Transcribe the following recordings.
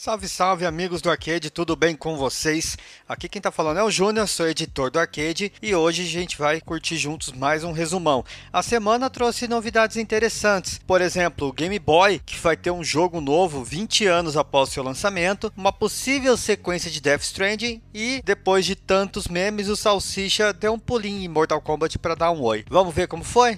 Salve, salve amigos do Arcade, tudo bem com vocês? Aqui quem tá falando é o Júnior, sou editor do Arcade e hoje a gente vai curtir juntos mais um resumão. A semana trouxe novidades interessantes, por exemplo, o Game Boy, que vai ter um jogo novo 20 anos após seu lançamento, uma possível sequência de Death Stranding e, depois de tantos memes, o Salsicha deu um pulinho em Mortal Kombat para dar um oi. Vamos ver como foi?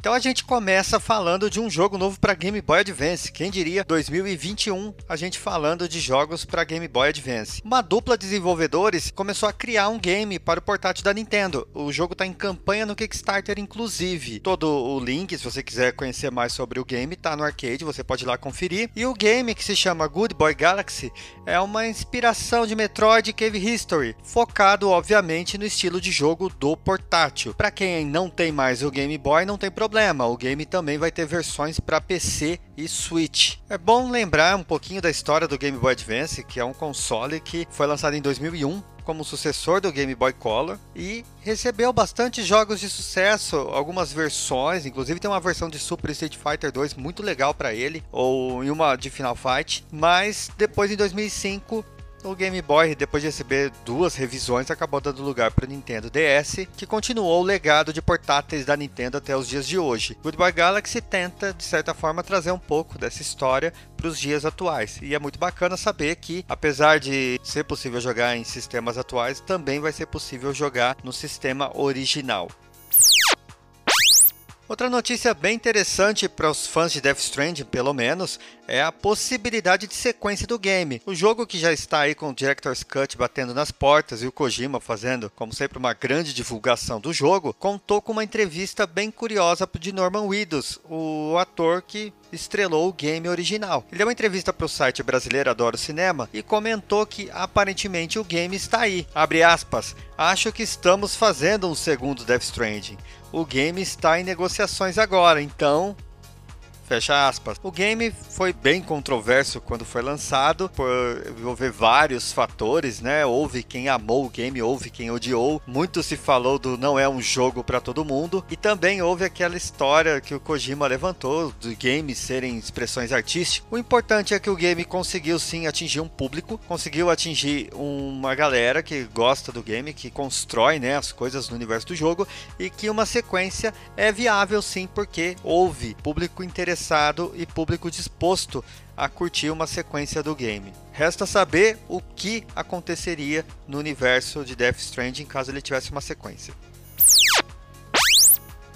Então a gente começa falando de um jogo novo para Game Boy Advance. Quem diria 2021 a gente falando de jogos para Game Boy Advance. Uma dupla de desenvolvedores começou a criar um game para o portátil da Nintendo. O jogo está em campanha no Kickstarter inclusive. Todo o link, se você quiser conhecer mais sobre o game, está no arcade, você pode ir lá conferir. E o game que se chama Good Boy Galaxy é uma inspiração de Metroid Cave History, focado obviamente no estilo de jogo do portátil. Para quem não tem mais o Game Boy, não tem problema problema, o game também vai ter versões para PC e Switch. É bom lembrar um pouquinho da história do Game Boy Advance, que é um console que foi lançado em 2001 como sucessor do Game Boy Color e recebeu bastante jogos de sucesso, algumas versões, inclusive tem uma versão de Super Street Fighter 2 muito legal para ele, ou em uma de Final Fight, mas depois em 2005 o Game Boy, depois de receber duas revisões, acabou dando lugar para o Nintendo DS, que continuou o legado de portáteis da Nintendo até os dias de hoje. Good Boy Galaxy tenta, de certa forma, trazer um pouco dessa história para os dias atuais. E é muito bacana saber que, apesar de ser possível jogar em sistemas atuais, também vai ser possível jogar no sistema original. Outra notícia bem interessante para os fãs de Death Stranding, pelo menos, é a possibilidade de sequência do game. O jogo que já está aí com o Director's Cut batendo nas portas e o Kojima fazendo, como sempre, uma grande divulgação do jogo, contou com uma entrevista bem curiosa de Norman Reedus, o ator que estrelou o game original. Ele deu uma entrevista para o site brasileiro Adoro Cinema e comentou que aparentemente o game está aí. Abre aspas. Acho que estamos fazendo um segundo Death Stranding. O game está em negociações agora, então Fecha aspas. O game foi bem controverso quando foi lançado, por envolver vários fatores, né? Houve quem amou o game, houve quem odiou. Muito se falou do não é um jogo para todo mundo. E também houve aquela história que o Kojima levantou de games serem expressões artísticas. O importante é que o game conseguiu sim atingir um público, conseguiu atingir uma galera que gosta do game, que constrói né, as coisas no universo do jogo e que uma sequência é viável sim, porque houve público interessado interessado e público disposto a curtir uma sequência do game. Resta saber o que aconteceria no universo de Death Stranding caso ele tivesse uma sequência.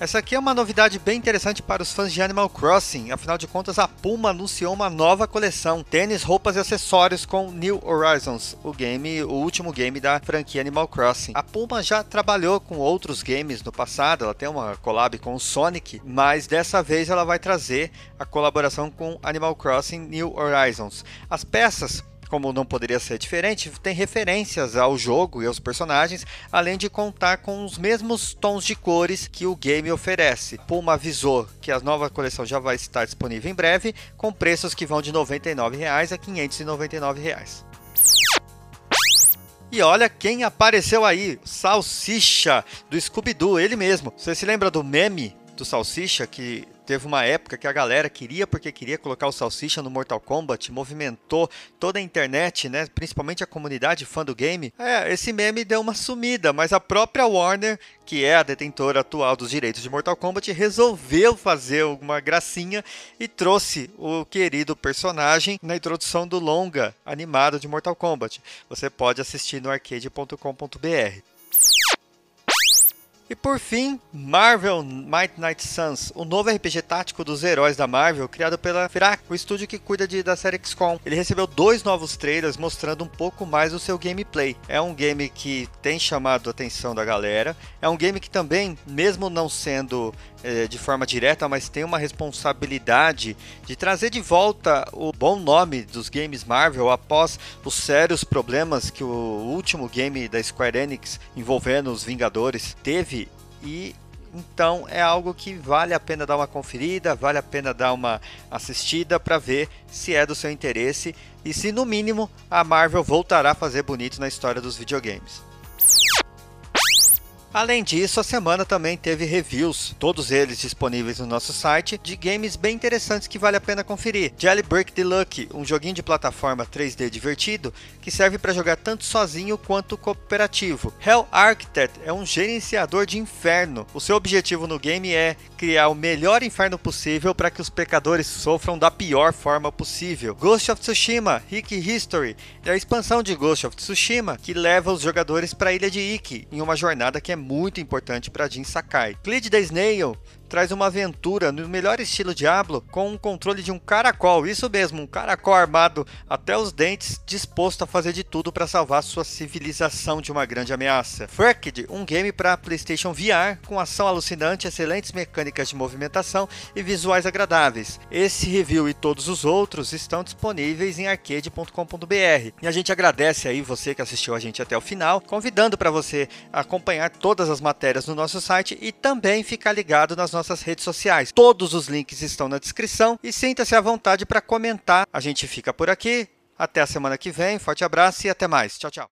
Essa aqui é uma novidade bem interessante para os fãs de Animal Crossing, afinal de contas a Puma anunciou uma nova coleção, tênis, roupas e acessórios com New Horizons, o game, o último game da franquia Animal Crossing. A Puma já trabalhou com outros games no passado, ela tem uma collab com o Sonic, mas dessa vez ela vai trazer a colaboração com Animal Crossing New Horizons. As peças como não poderia ser diferente, tem referências ao jogo e aos personagens, além de contar com os mesmos tons de cores que o game oferece. Puma avisou que a nova coleção já vai estar disponível em breve, com preços que vão de 99 reais a 599 reais. E olha quem apareceu aí, Salsicha do Scooby-Doo, ele mesmo. Você se lembra do meme do Salsicha que Teve uma época que a galera queria porque queria colocar o Salsicha no Mortal Kombat, movimentou toda a internet, né? Principalmente a comunidade fã do game. É, esse meme deu uma sumida, mas a própria Warner, que é a detentora atual dos direitos de Mortal Kombat, resolveu fazer uma gracinha e trouxe o querido personagem na introdução do longa animado de Mortal Kombat. Você pode assistir no arcade.com.br. E por fim, Marvel Might Night Suns, o novo RPG tático dos heróis da Marvel, criado pela Firac, o estúdio que cuida de, da série XCOM. Ele recebeu dois novos trailers mostrando um pouco mais do seu gameplay. É um game que tem chamado a atenção da galera. É um game que também, mesmo não sendo é, de forma direta, mas tem uma responsabilidade de trazer de volta o bom nome dos games Marvel após os sérios problemas que o último game da Square Enix envolvendo os Vingadores teve e então é algo que vale a pena dar uma conferida, vale a pena dar uma assistida para ver se é do seu interesse e se no mínimo a Marvel voltará a fazer bonito na história dos videogames. Além disso, a semana também teve reviews, todos eles disponíveis no nosso site, de games bem interessantes que vale a pena conferir. Jailbreak Deluxe, um joguinho de plataforma 3D divertido que serve para jogar tanto sozinho quanto cooperativo. Hell Architect é um gerenciador de inferno. O seu objetivo no game é criar o melhor inferno possível para que os pecadores sofram da pior forma possível. Ghost of Tsushima Ikki History é a expansão de Ghost of Tsushima que leva os jogadores para a ilha de Ikki em uma jornada que é muito importante para Jin Sakai. Cleed the Snail traz uma aventura no melhor estilo Diablo com um controle de um caracol, isso mesmo, um caracol armado até os dentes, disposto a fazer de tudo para salvar sua civilização de uma grande ameaça. Fucked, um game para PlayStation VR com ação alucinante, excelentes mecânicas de movimentação e visuais agradáveis. Esse review e todos os outros estão disponíveis em arcade.com.br. E a gente agradece aí você que assistiu a gente até o final, convidando para você acompanhar todas as matérias no nosso site e também ficar ligado nas nossas nossas redes sociais. Todos os links estão na descrição e sinta-se à vontade para comentar. A gente fica por aqui. Até a semana que vem. Forte abraço e até mais. Tchau, tchau.